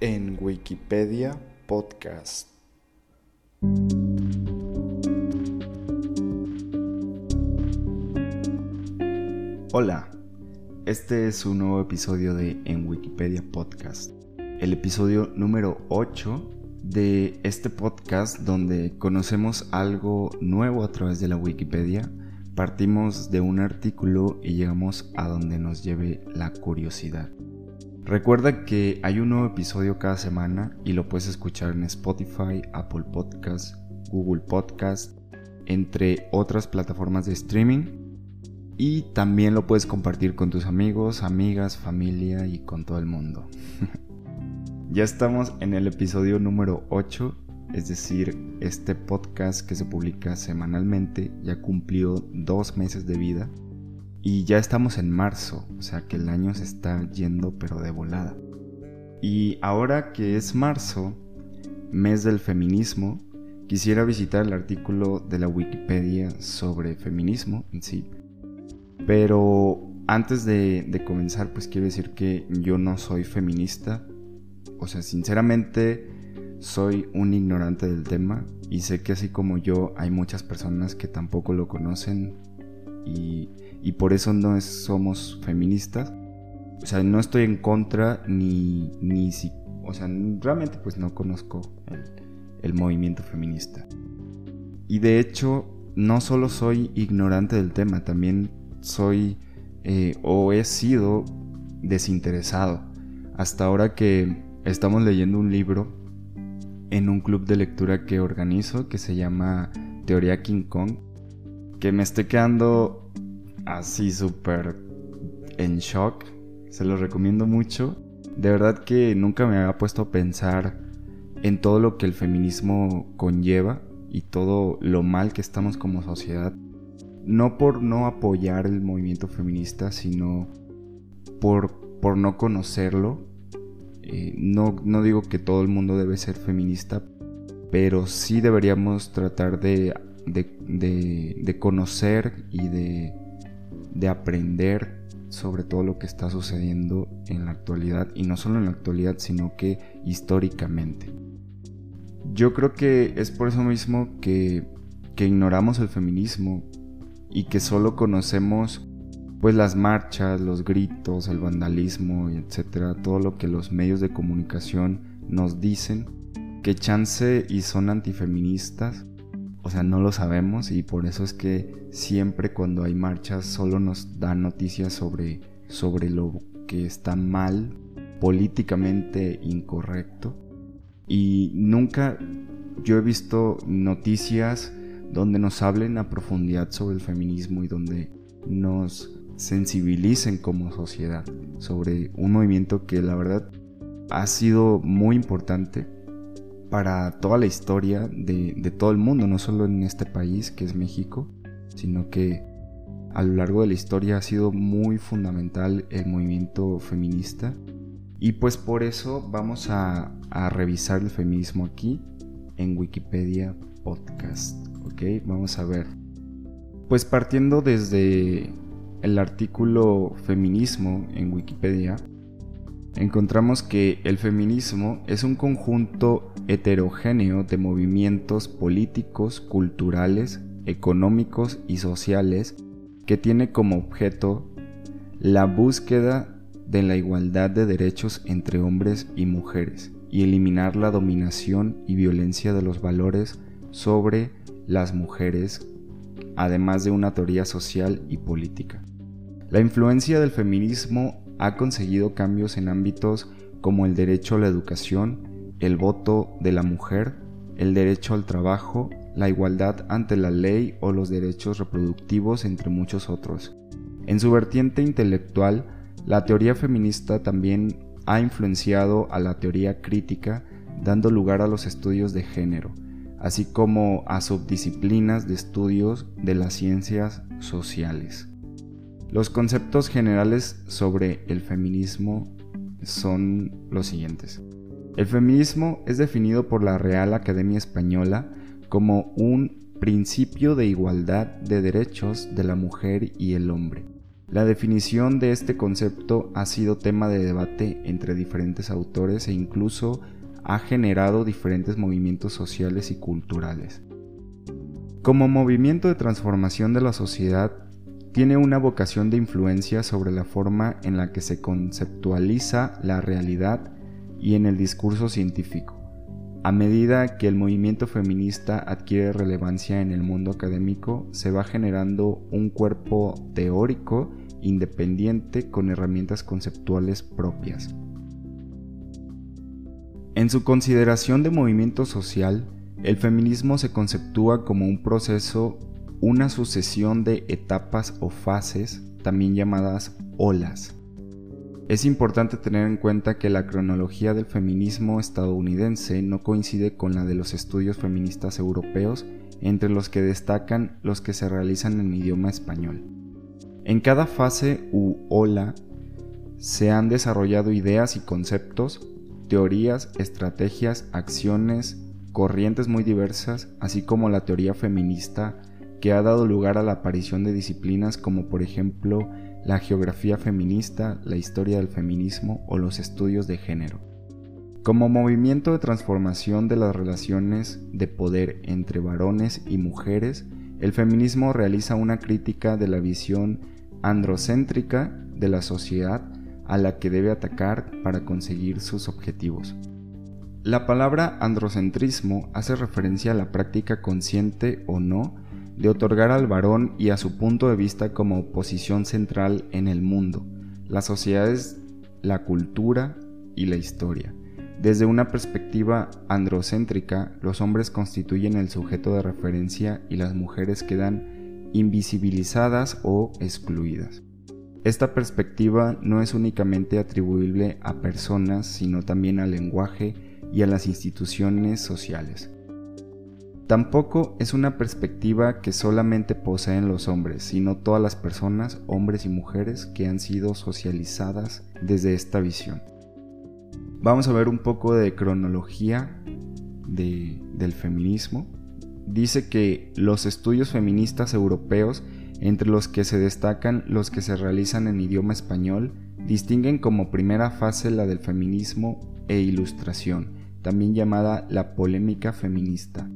en Wikipedia Podcast. Hola, este es un nuevo episodio de En Wikipedia Podcast, el episodio número 8 de este podcast donde conocemos algo nuevo a través de la Wikipedia. Partimos de un artículo y llegamos a donde nos lleve la curiosidad. Recuerda que hay un nuevo episodio cada semana y lo puedes escuchar en Spotify, Apple Podcast, Google Podcast, entre otras plataformas de streaming. Y también lo puedes compartir con tus amigos, amigas, familia y con todo el mundo. ya estamos en el episodio número 8, es decir, este podcast que se publica semanalmente ya cumplió dos meses de vida y ya estamos en marzo, o sea que el año se está yendo pero de volada. Y ahora que es marzo, mes del feminismo, quisiera visitar el artículo de la Wikipedia sobre feminismo en sí. Pero antes de, de comenzar, pues quiero decir que yo no soy feminista. O sea, sinceramente soy un ignorante del tema y sé que así como yo hay muchas personas que tampoco lo conocen y y por eso no somos feministas. O sea, no estoy en contra ni, ni si, o sea, realmente pues no conozco el, movimiento feminista. Y de hecho, no solo soy ignorante del tema, también soy eh, o he sido desinteresado. Hasta ahora que estamos leyendo un libro en un club de lectura que organizo que se llama Teoría King Kong, que me estoy quedando así súper en shock. Se lo recomiendo mucho. De verdad que nunca me había puesto a pensar en todo lo que el feminismo conlleva y todo lo mal que estamos como sociedad. No por no apoyar el movimiento feminista, sino por, por no conocerlo. Eh, no, no digo que todo el mundo debe ser feminista, pero sí deberíamos tratar de, de conocer y de de aprender sobre todo lo que está sucediendo en la actualidad y no solo en la actualidad sino que históricamente. Yo creo que es por eso mismo que, que ignoramos el feminismo y que solo conocemos pues las marchas, los gritos, el vandalismo, etcétera, todo lo que los medios de comunicación nos dicen que chance y son antifeministas o sea, no lo sabemos y por eso es que siempre cuando hay marchas solo nos dan noticias sobre, sobre lo que está mal, políticamente incorrecto. Y nunca yo he visto noticias donde nos hablen a profundidad sobre el feminismo y donde nos sensibilicen como sociedad sobre un movimiento que la verdad ha sido muy importante para toda la historia de, todo el mundo, no solo en este país que es México, sino que a lo largo de la historia ha sido muy fundamental el movimiento feminista. Y pues por eso vamos a, revisar el feminismo aquí en Wikipedia Podcast. ¿Ok? Vamos a ver. Pues partiendo desde el artículo feminismo en Wikipedia, encontramos que el feminismo es un conjunto heterogéneo de movimientos políticos, culturales, económicos y sociales que tiene como objeto la búsqueda de la igualdad de derechos entre hombres y mujeres y eliminar la dominación y violencia de los valores sobre las mujeres, además de una teoría social y política. La influencia del feminismo ha conseguido cambios en ámbitos como el derecho a la educación, el voto de la mujer, el derecho al trabajo, la igualdad ante la ley o los derechos reproductivos, entre muchos otros. En su vertiente intelectual, la teoría feminista también ha influenciado a la teoría crítica, dando lugar a los estudios de género, así como a subdisciplinas de estudios de las ciencias sociales. Los conceptos generales sobre el feminismo son los siguientes. El feminismo es definido por la Real Academia Española como un principio de igualdad de derechos de la mujer y el hombre, La definición de este concepto ha sido tema de debate entre diferentes autores e incluso ha generado diferentes movimientos sociales y culturales. Como movimiento de transformación de la sociedad, tiene una vocación de influencia sobre la forma en la que se conceptualiza la realidad y en el discurso científico. A medida que el movimiento feminista adquiere relevancia en el mundo académico, se va generando un cuerpo teórico independiente con herramientas conceptuales propias. En su consideración de movimiento social, el feminismo se conceptúa como un proceso, una sucesión de etapas o fases, también llamadas olas. Es importante tener en cuenta que la cronología del feminismo estadounidense no coincide con la de los estudios feministas europeos, entre los que destacan los que se realizan en idioma español. En cada fase u ola se han desarrollado ideas y conceptos, teorías, estrategias, acciones, corrientes muy diversas, así como la teoría feminista, que ha dado lugar a la aparición de disciplinas como por ejemplo la geografía feminista, la historia del feminismo o los estudios de género. Como movimiento de transformación de las relaciones de poder entre varones y mujeres, el feminismo realiza una crítica de la visión androcéntrica de la sociedad a la que debe atacar para conseguir sus objetivos. La palabra androcentrismo hace referencia a la práctica consciente o no de otorgar al varón y a su punto de vista como posición central en el mundo, las sociedades, la cultura y la historia. Desde una perspectiva androcéntrica, los hombres constituyen el sujeto de referencia y las mujeres quedan invisibilizadas o excluidas. Esta perspectiva no es únicamente atribuible a personas, sino también al lenguaje y a las instituciones sociales. Tampoco es una perspectiva que solamente poseen los hombres, sino todas las personas, hombres y mujeres, que han sido socializadas desde esta visión. Vamos a ver un poco de cronología del feminismo dice que los estudios feministas europeos, entre los que se destacan los que se realizan en idioma español, distinguen como primera fase la del feminismo e ilustración, también llamada la polémica feminista.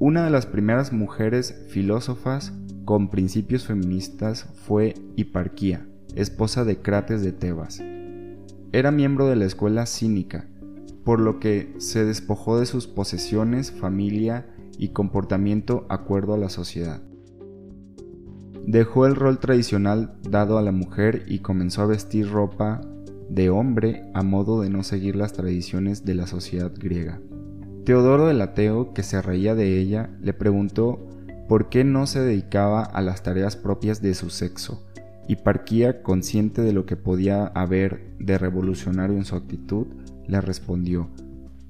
Una de las primeras mujeres filósofas con principios feministas fue Hiparquía, esposa de Crates de Tebas. Era miembro de la escuela cínica, por lo que se despojó de sus posesiones, familia y comportamiento acuerdo a la sociedad. Dejó el rol tradicional dado a la mujer y comenzó a vestir ropa de hombre a modo de no seguir las tradiciones de la sociedad griega. Teodoro el Ateo, que se reía de ella, le preguntó por qué no se dedicaba a las tareas propias de su sexo, y Parquía, consciente de lo que podía haber de revolucionario en su actitud, le respondió,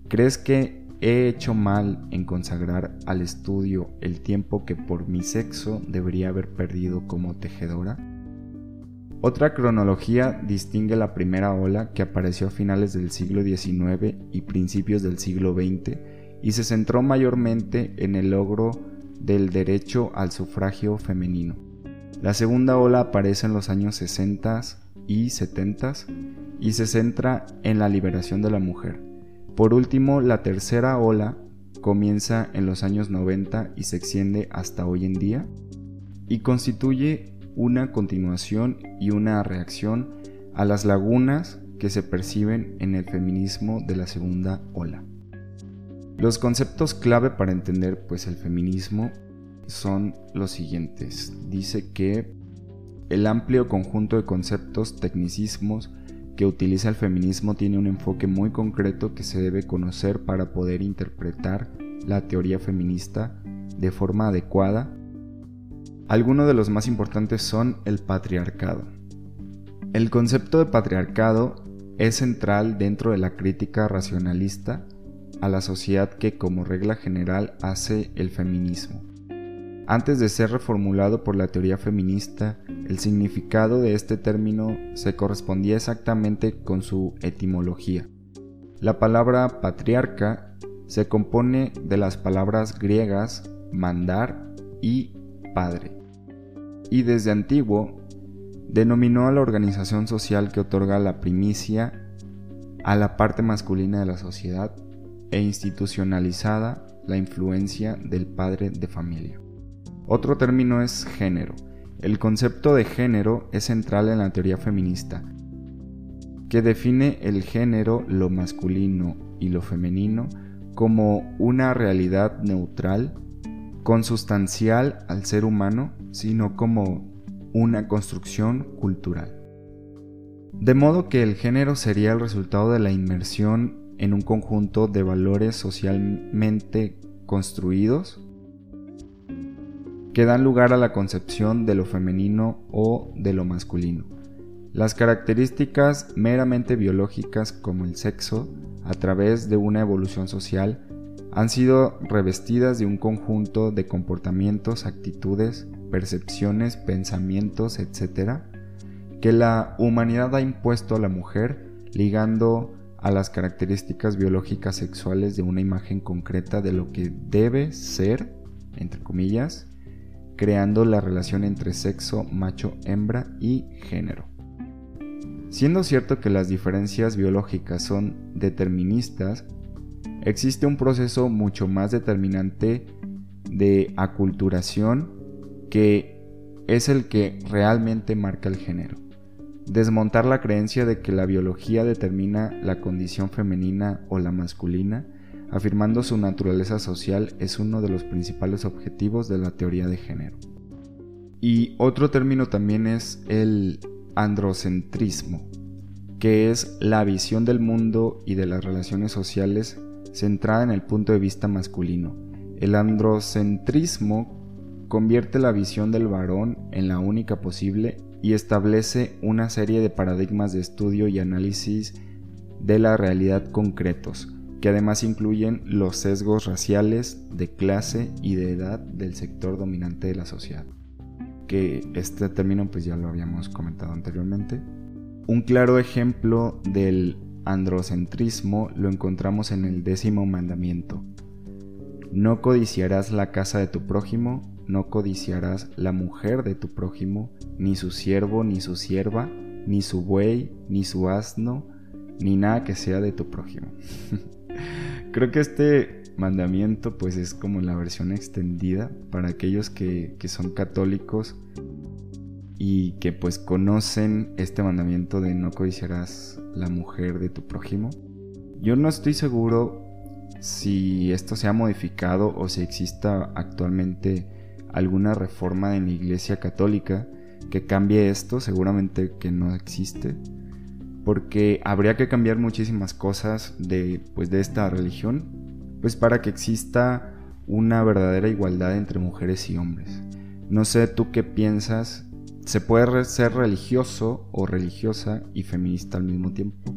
¿crees que He hecho mal en consagrar al estudio el tiempo que por mi sexo debería haber perdido como tejedora. Otra cronología distingue la primera ola que apareció a finales del siglo XIX y principios del siglo XX y se centró mayormente en el logro del derecho al sufragio femenino. La segunda ola aparece en los años 60 y 70 y se centra en la liberación de la mujer. Por último, la tercera ola comienza en los años 90 y se extiende hasta hoy en día y constituye una continuación y una reacción a las lagunas que se perciben en el feminismo de la segunda ola. Los conceptos clave para entender pues el feminismo son los siguientes. Dice que el amplio conjunto de conceptos, tecnicismos, que utiliza el feminismo tiene un enfoque muy concreto que se debe conocer para poder interpretar la teoría feminista de forma adecuada. Algunos de los más importantes son el patriarcado. El concepto de patriarcado es central dentro de la crítica racionalista a la sociedad que como regla general hace el feminismo. Antes de ser reformulado por la teoría feminista, el significado de este término se correspondía exactamente con su etimología. La palabra patriarca se compone de las palabras griegas mandar y padre. Y desde antiguo denominó a la organización social que otorga la primicia a la parte masculina de la sociedad e institucionalizada la influencia del padre de familia. Otro término es género. El concepto de género es central en la teoría feminista, que define el género, lo masculino y lo femenino, como una realidad neutral, consustancial al ser humano, sino como una construcción cultural. De modo que el género sería el resultado de la inmersión en un conjunto de valores socialmente construidos que dan lugar a la concepción de lo femenino o de lo masculino. Las características meramente biológicas como el sexo, a través de una evolución social, han sido revestidas de un conjunto de comportamientos, actitudes, percepciones, pensamientos, etc., que la humanidad ha impuesto a la mujer, ligando a las características biológicas sexuales de una imagen concreta de lo que debe ser, entre comillas, creando la relación entre sexo macho-hembra y género. Siendo cierto que las diferencias biológicas son deterministas, existe un proceso mucho más determinante de aculturación que es el que realmente marca el género desmontar la creencia de que la biología determina la condición femenina o la masculina, afirmando su naturaleza social, es uno de los principales objetivos de la teoría de género. Y otro término también es el androcentrismo, que es la visión del mundo y de las relaciones sociales centrada en el punto de vista masculino. El androcentrismo convierte la visión del varón en la única posible y establece una serie de paradigmas de estudio y análisis de la realidad concretos, que además incluyen los sesgos raciales, de clase y de edad del sector dominante de la sociedad. Que este término pues ya lo habíamos comentado anteriormente. Un claro ejemplo del androcentrismo lo encontramos en el décimo mandamiento. No codiciarás la casa de tu prójimo, no codiciarás la mujer de tu prójimo, ni su siervo, ni su sierva, ni su buey, ni su asno, ni nada que sea de tu prójimo. Creo que este mandamiento pues es como la versión extendida para aquellos que, que son católicos y que pues conocen este mandamiento de no codiciarás la mujer de tu prójimo. Yo no estoy seguro si esto se ha modificado o si exista actualmente alguna reforma en la Iglesia Católica que cambie esto, seguramente que no existe, porque habría que cambiar muchísimas cosas de, pues, de esta religión, pues para que exista una verdadera igualdad entre mujeres y hombres. No sé tú qué piensas, ¿se puede ser religioso o religiosa y feminista al mismo tiempo?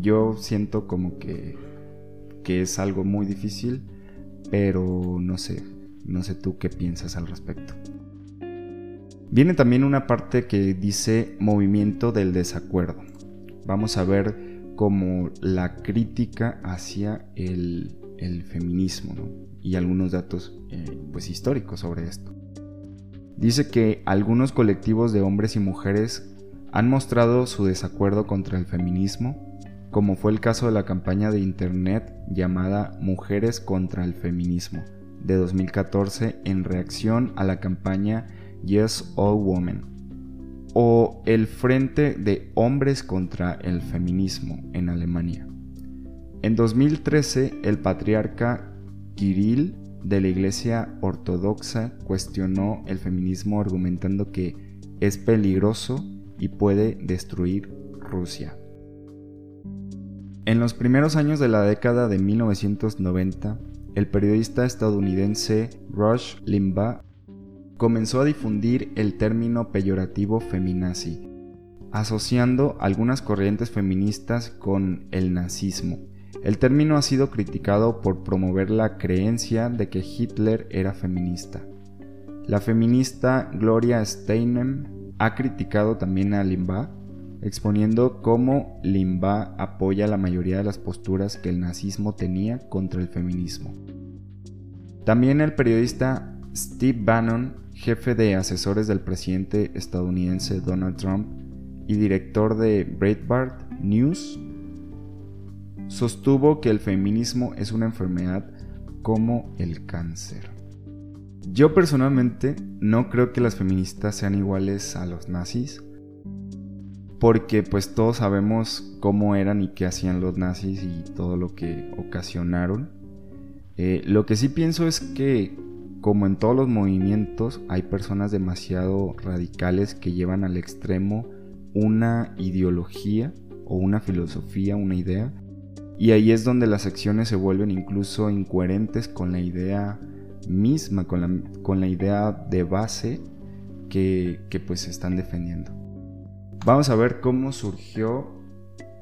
Yo siento como que, que es algo muy difícil, pero no sé, no sé tú qué piensas al respecto. Viene también una parte que dice movimiento del desacuerdo. Vamos a ver como la crítica hacia el, feminismo y algunos datos eh, pues históricos sobre esto. Dice que algunos colectivos de hombres y mujeres han mostrado su desacuerdo contra el feminismo, como fue el caso de la campaña de internet llamada Mujeres contra el Feminismo, de 2014 en reacción a la campaña Yes All Women o el Frente de Hombres contra el Feminismo en Alemania. En 2013, el patriarca Kirill de la Iglesia Ortodoxa cuestionó el feminismo argumentando que es peligroso y puede destruir Rusia. En los primeros años de la década de 1990, el periodista estadounidense Rush Limbaugh comenzó a difundir el término peyorativo feminazi, asociando algunas corrientes feministas con el nazismo. El término ha sido criticado por promover la creencia de que Hitler era feminista. La feminista Gloria Steinem ha criticado también a Limbaugh, exponiendo cómo Limbaugh apoya la mayoría de las posturas que el nazismo tenía contra el feminismo. También el periodista Steve Bannon jefe de asesores del presidente estadounidense Donald Trump y director de Breitbart News, sostuvo que el feminismo es una enfermedad como el cáncer. Yo personalmente no creo que las feministas sean iguales a los nazis, porque pues todos sabemos cómo eran y qué hacían los nazis y todo lo que ocasionaron. Eh, lo que sí pienso es que como en todos los movimientos hay personas demasiado radicales que llevan al extremo una ideología o una filosofía, una idea, y ahí es donde las acciones se vuelven incluso incoherentes con la idea misma, con la, con la idea de base que, que pues están defendiendo. Vamos a ver cómo surgió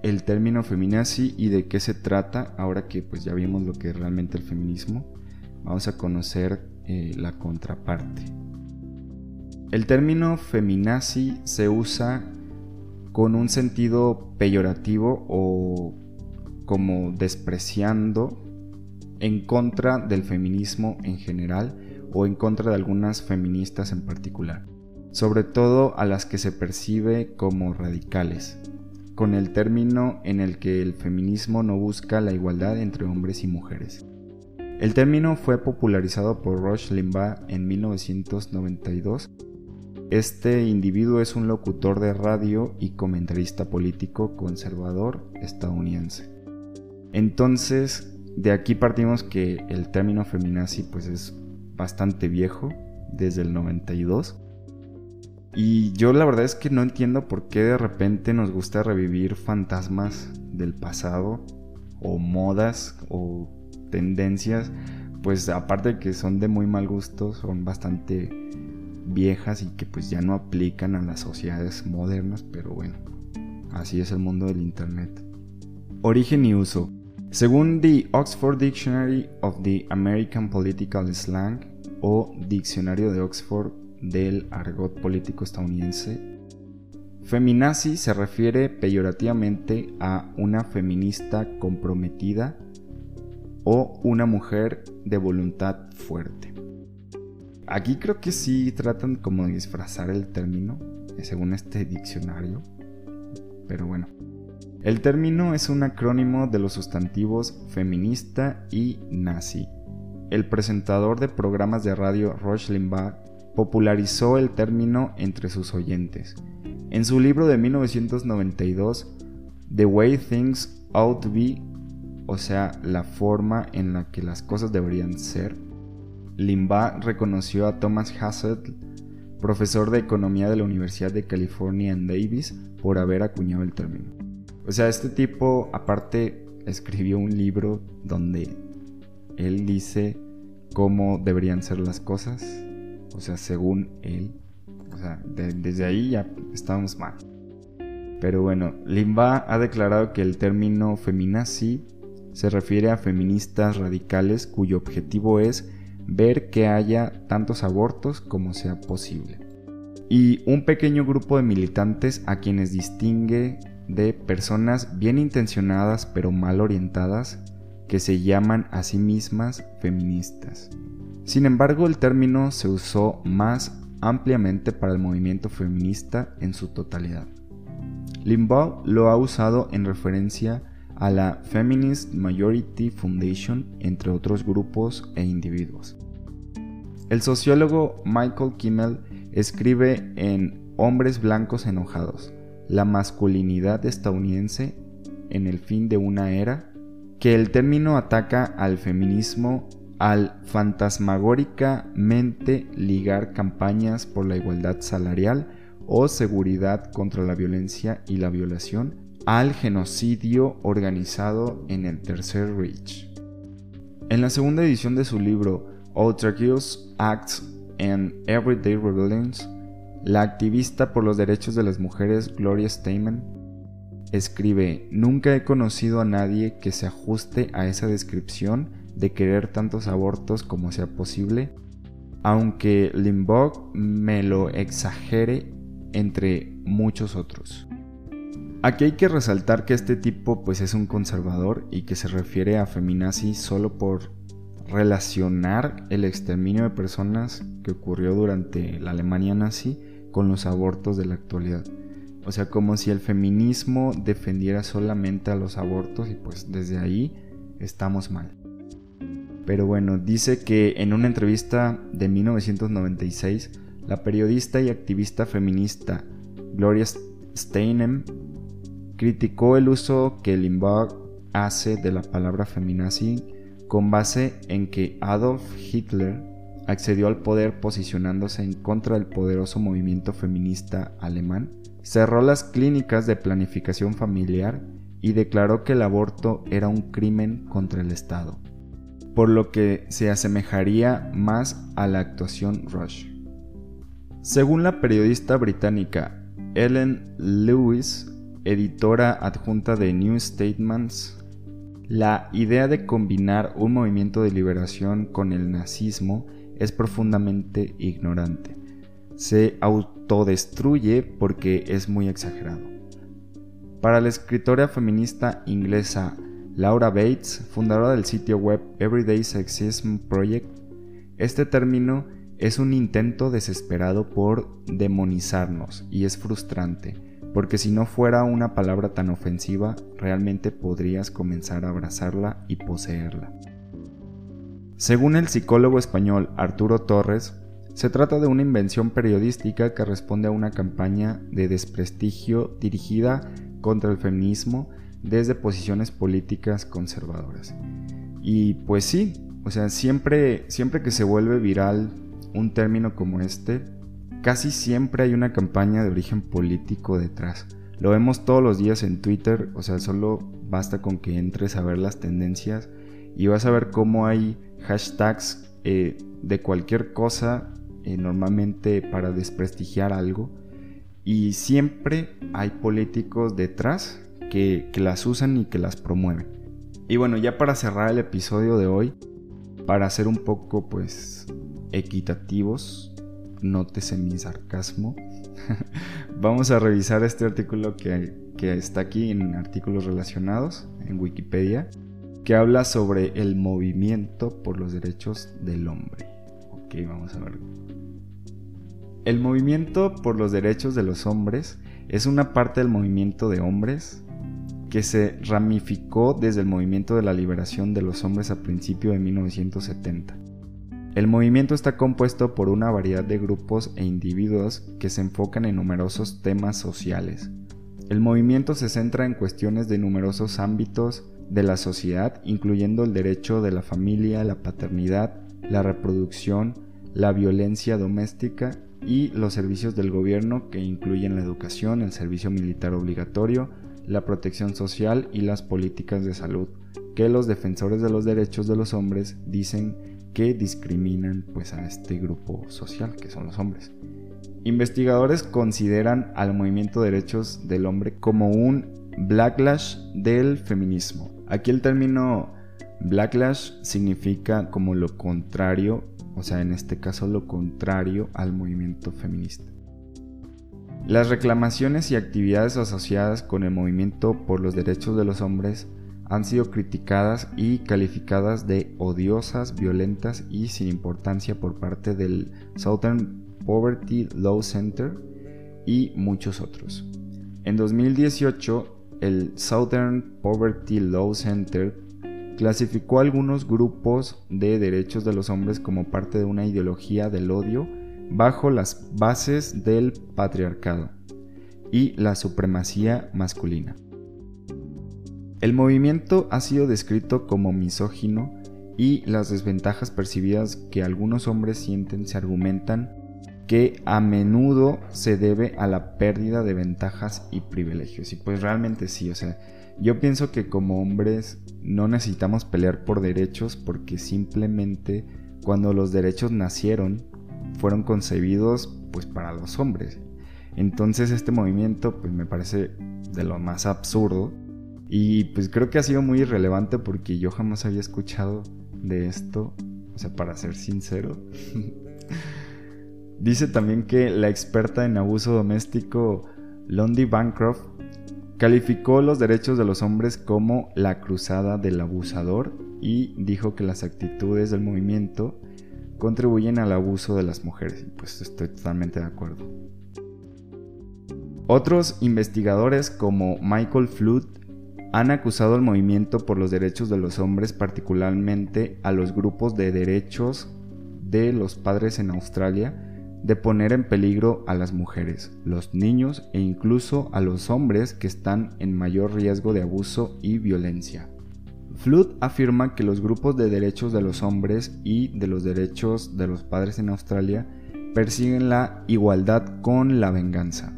el término feminazi y de qué se trata ahora que pues ya vimos lo que es realmente el feminismo. Vamos a conocer eh, la contraparte. El término feminazi se usa con un sentido peyorativo o como despreciando en contra del feminismo en general o en contra de algunas feministas en particular sobre todo a las que se percibe como radicales, con el término en el que el feminismo no busca la igualdad entre hombres y mujeres. El término fue popularizado por Rush Limbaugh en 1992. Este individuo es un locutor de radio y comentarista político conservador estadounidense. Entonces, de aquí partimos que el término feminazi pues es bastante viejo, desde el 92, y yo la verdad es que no entiendo por qué de repente nos gusta revivir fantasmas del pasado o modas o tendencias, pues aparte de que son de muy mal gusto, son bastante viejas y que pues ya no aplican a las sociedades modernas, pero bueno, así es el mundo del Internet. Origen y uso. Según The Oxford Dictionary of the American Political Slang o Diccionario de Oxford del argot político estadounidense. Feminazi se refiere peyorativamente a una feminista comprometida o una mujer de voluntad fuerte. Aquí creo que sí tratan como de disfrazar el término, según este diccionario, pero bueno. El término es un acrónimo de los sustantivos feminista y nazi. El presentador de programas de radio Rush Limbaugh popularizó el término entre sus oyentes. En su libro de 1992, The Way Things Ought to Be, o sea, la forma en la que las cosas deberían ser, Limbaugh reconoció a Thomas Hassett, profesor de economía de la Universidad de California en Davis, por haber acuñado el término. O sea, este tipo aparte escribió un libro donde él dice cómo deberían ser las cosas o sea, según él. O sea, desde ahí ya estábamos mal. Pero bueno, Limba ha declarado que el término feminazi se refiere a feministas radicales cuyo objetivo es ver que haya tantos abortos como sea posible. Y un pequeño grupo de militantes a quienes distingue de personas bien intencionadas pero mal orientadas que se llaman a sí mismas feministas. Sin embargo, el término se usó más ampliamente para el movimiento feminista en su totalidad. Limbaugh lo ha usado en referencia a la Feminist Majority Foundation, entre otros grupos e individuos. El sociólogo Michael Kimmel escribe en Hombres Blancos Enojados, la masculinidad estadounidense en el fin de una era, que el término ataca al feminismo al fantasmagóricamente ligar campañas por la igualdad salarial o seguridad contra la violencia y la violación al genocidio organizado en el Tercer Reich. En la segunda edición de su libro Outrageous Acts and Everyday Rebellions, la activista por los derechos de las mujeres Gloria Steinem escribe, Nunca he conocido a nadie que se ajuste a esa descripción de querer tantos abortos como sea posible, aunque Limbaugh me lo exagere entre muchos otros. Aquí hay que resaltar que este tipo pues es un conservador y que se refiere a feminazi solo por relacionar el exterminio de personas que ocurrió durante la Alemania nazi con los abortos de la actualidad. O sea, como si el feminismo defendiera solamente a los abortos y pues desde ahí estamos mal. Pero bueno, dice que en una entrevista de 1996, la periodista y activista feminista Gloria Steinem criticó el uso que Limbaugh hace de la palabra feminazi con base en que Adolf Hitler accedió al poder posicionándose en contra del poderoso movimiento feminista alemán, cerró las clínicas de planificación familiar y declaró que el aborto era un crimen contra el Estado, por lo que se asemejaría más a la actuación Rush. Según la periodista británica Ellen Lewis, editora adjunta de New Statements, la idea de combinar un movimiento de liberación con el nazismo es profundamente ignorante. Se autodestruye porque es muy exagerado. Para la escritora feminista inglesa Laura Bates, fundadora del sitio web Everyday Sexism Project, este término es un intento desesperado por demonizarnos y es frustrante, porque si no fuera una palabra tan ofensiva, realmente podrías comenzar a abrazarla y poseerla. Según el psicólogo español Arturo Torres, se trata de una invención periodística que responde a una campaña de desprestigio dirigida contra el feminismo desde posiciones políticas conservadoras. Y pues sí, o sea, siempre, siempre que se vuelve viral un término como este, casi siempre hay una campaña de origen político detrás. Lo vemos todos los días en Twitter, o sea, solo basta con que entres a ver las tendencias y vas a ver cómo hay hashtags eh, de cualquier cosa, eh, normalmente para desprestigiar algo, y siempre hay políticos detrás que, que las usan y que las promueven. Y bueno, ya para cerrar el episodio de hoy, para hacer un poco pues equitativos, nótese mi sarcasmo, vamos a revisar este artículo que, que está aquí en artículos relacionados en Wikipedia, que habla sobre el movimiento por los derechos del hombre. Ok, vamos a ver. El movimiento por los derechos de los hombres es una parte del movimiento de hombres que se ramificó desde el movimiento de la liberación de los hombres a principios de 1970. El movimiento está compuesto por una variedad de grupos e individuos que se enfocan en numerosos temas sociales. El movimiento se centra en cuestiones de numerosos ámbitos de la sociedad, incluyendo el derecho de la familia, la paternidad, la reproducción, la violencia doméstica y los servicios del gobierno que incluyen la educación, el servicio militar obligatorio, la protección social y las políticas de salud, que los defensores de los derechos de los hombres dicen que discriminan pues a este grupo social que son los hombres. Investigadores consideran al movimiento de derechos del hombre como un backlash del feminismo. Aquí el término backlash significa como lo contrario, o sea, en este caso lo contrario al movimiento feminista. Las reclamaciones y actividades asociadas con el movimiento por los derechos de los hombres han sido criticadas y calificadas de odiosas, violentas y sin importancia por parte del Southern Poverty Law Center y muchos otros. En 2018, el Southern Poverty Law Center clasificó algunos grupos de derechos de los hombres como parte de una ideología del odio bajo las bases del patriarcado y la supremacía masculina. El movimiento ha sido descrito como misógino y las desventajas percibidas que algunos hombres sienten se argumentan que a menudo se debe a la pérdida de ventajas y privilegios. Y pues realmente sí, o sea, yo pienso que como hombres no necesitamos pelear por derechos porque simplemente cuando los derechos nacieron fueron concebidos pues para los hombres. Entonces este movimiento pues me parece de lo más absurdo y pues creo que ha sido muy irrelevante porque yo jamás había escuchado de esto, o sea, para ser sincero. Dice también que la experta en abuso doméstico Londi Bancroft Calificó los derechos de los hombres como la cruzada del abusador y dijo que las actitudes del movimiento contribuyen al abuso de las mujeres. Y pues estoy totalmente de acuerdo. Otros investigadores como Michael Flood han acusado al movimiento por los derechos de los hombres, particularmente a los grupos de derechos de los padres en Australia, de poner en peligro a las mujeres, los niños e incluso a los hombres que están en mayor riesgo de abuso y violencia. Flood afirma que los grupos de derechos de los hombres y de los derechos de los padres en Australia persiguen la igualdad con la venganza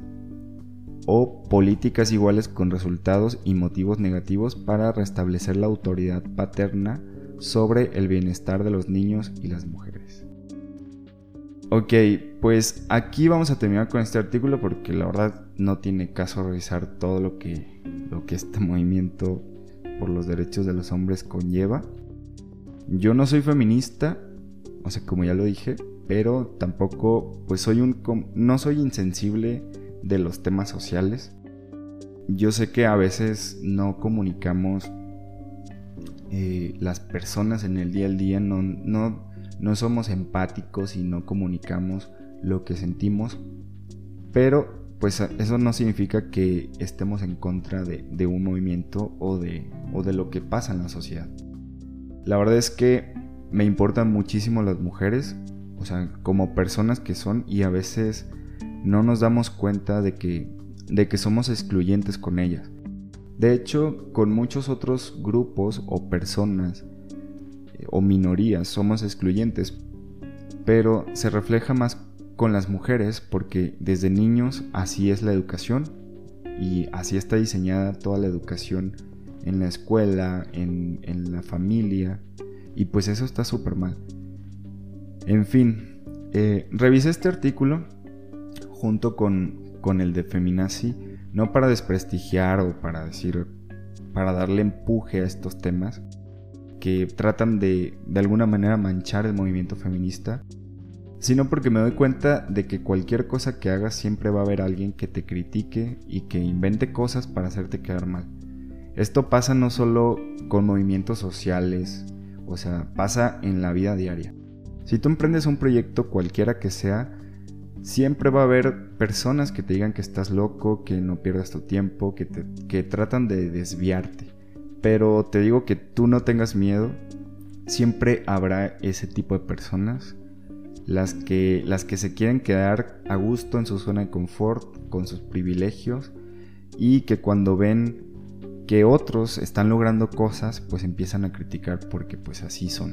o políticas iguales con resultados y motivos negativos para restablecer la autoridad paterna sobre el bienestar de los niños y las mujeres. Ok, pues aquí vamos a terminar con este artículo porque la verdad no tiene caso revisar todo lo que, lo que este movimiento por los derechos de los hombres conlleva. Yo no soy feminista, o sea, como ya lo dije, pero tampoco, pues soy un, no soy insensible de los temas sociales. Yo sé que a veces no comunicamos eh, las personas en el día al día, no, no, no somos empáticos y no comunicamos lo que sentimos, pero pues eso no significa que estemos en contra de, de un movimiento o de, o de lo que pasa en la sociedad. La verdad es que me importan muchísimo las mujeres, o sea, como personas que son y a veces no nos damos cuenta de que, de que somos excluyentes con ellas. De hecho, con muchos otros grupos o personas o minorías somos excluyentes, pero se refleja más con las mujeres porque desde niños así es la educación y así está diseñada toda la educación en la escuela, en, la familia y pues eso está súper mal. En fin, eh, revisé este artículo junto con, con el de Feminazi, no para desprestigiar o para decir, para darle empuje a estos temas que tratan de de alguna manera manchar el movimiento feminista, sino porque me doy cuenta de que cualquier cosa que hagas siempre va a haber alguien que te critique y que invente cosas para hacerte quedar mal. Esto pasa no solo con movimientos sociales, o sea, pasa en la vida diaria. Si tú emprendes un proyecto cualquiera que sea, Siempre va a haber personas que te digan que estás loco, que no pierdas tu tiempo, que, te, que tratan de desviarte. Pero te digo que tú no tengas miedo. Siempre habrá ese tipo de personas. Las que, las que se quieren quedar a gusto en su zona de confort, con sus privilegios. Y que cuando ven que otros están logrando cosas, pues empiezan a criticar porque pues así son.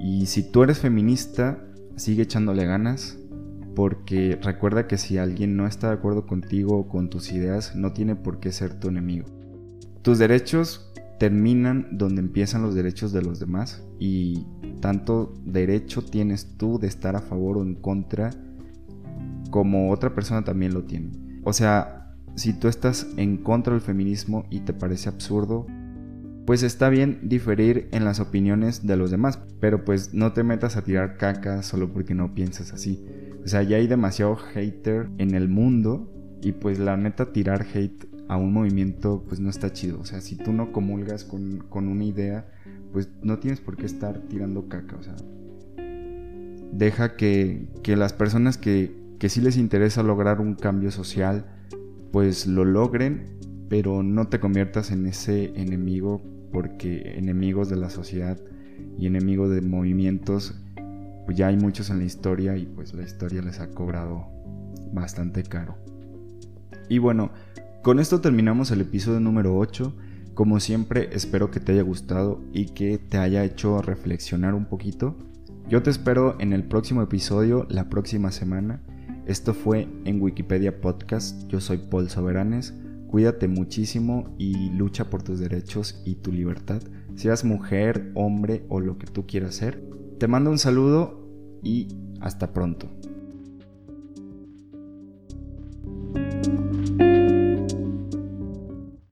Y si tú eres feminista, sigue echándole ganas, porque recuerda que si alguien no está de acuerdo contigo o con tus ideas, no tiene por qué ser tu enemigo. Tus derechos terminan donde empiezan los derechos de los demás y tanto derecho tienes tú de estar a favor o en contra como otra persona también lo tiene. O sea, si tú estás en contra del feminismo y te parece absurdo, pues está bien diferir en las opiniones de los demás, pero pues no te metas a tirar caca solo porque no piensas así. O sea, ya hay demasiado hater en el mundo y pues la neta tirar hate a un movimiento pues no está chido. O sea, si tú no comulgas con, una idea, pues no tienes por qué estar tirando caca. O sea, deja que, las personas que, que sí les interesa lograr un cambio social, pues lo logren, pero no te conviertas en ese enemigo porque enemigos de la sociedad y enemigos de movimientos pues ya hay muchos en la historia y pues la historia les ha cobrado bastante caro. Y bueno, con esto terminamos el episodio número 8. Como siempre, espero que te haya gustado y que te haya hecho reflexionar un poquito. Yo te espero en el próximo episodio, la próxima semana. Esto fue en Wikipedia Podcast. Yo soy Paul Soberanes. Cuídate muchísimo y lucha por tus derechos y tu libertad. Seas mujer, hombre o lo que tú quieras ser. Te mando un saludo y hasta pronto.